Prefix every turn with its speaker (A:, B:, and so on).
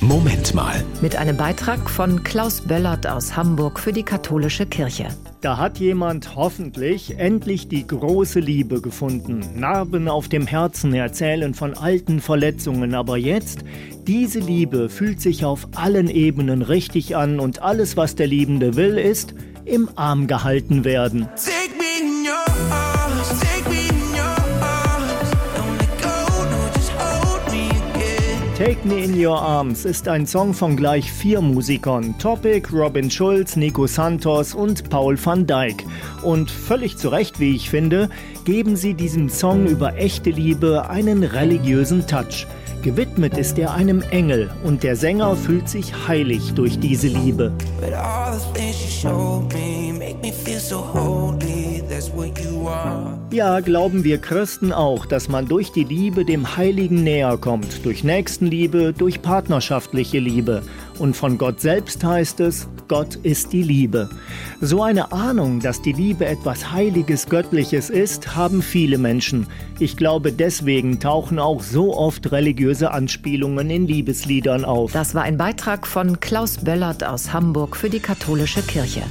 A: Moment mal.
B: Mit einem Beitrag von Klaus Böllert aus Hamburg für die katholische Kirche.
C: Da hat jemand hoffentlich endlich die große Liebe gefunden. Narben auf dem Herzen erzählen von alten Verletzungen, aber jetzt, diese Liebe fühlt sich auf allen Ebenen richtig an und alles, was der Liebende will, ist im Arm gehalten werden.
D: Take Take Me in Your Arms
C: ist ein Song von gleich vier Musikern: Topic, Robin Schulz, Nico Santos und Paul van Dyk. Und völlig zu Recht, wie ich finde, geben sie diesem Song über echte Liebe einen religiösen Touch. Gewidmet ist er einem Engel und der Sänger fühlt sich heilig durch diese Liebe.
D: But all the things you showed me make me feel so holy.
C: Ja, glauben wir Christen auch, dass man durch die Liebe dem Heiligen näher kommt, durch Nächstenliebe, durch partnerschaftliche Liebe. Und von Gott selbst heißt es, Gott ist die Liebe. So eine Ahnung, dass die Liebe etwas Heiliges, Göttliches ist, haben viele Menschen. Ich glaube, deswegen tauchen auch so oft religiöse Anspielungen in Liebesliedern auf.
B: Das war ein Beitrag von Klaus Böllert aus Hamburg für die katholische Kirche.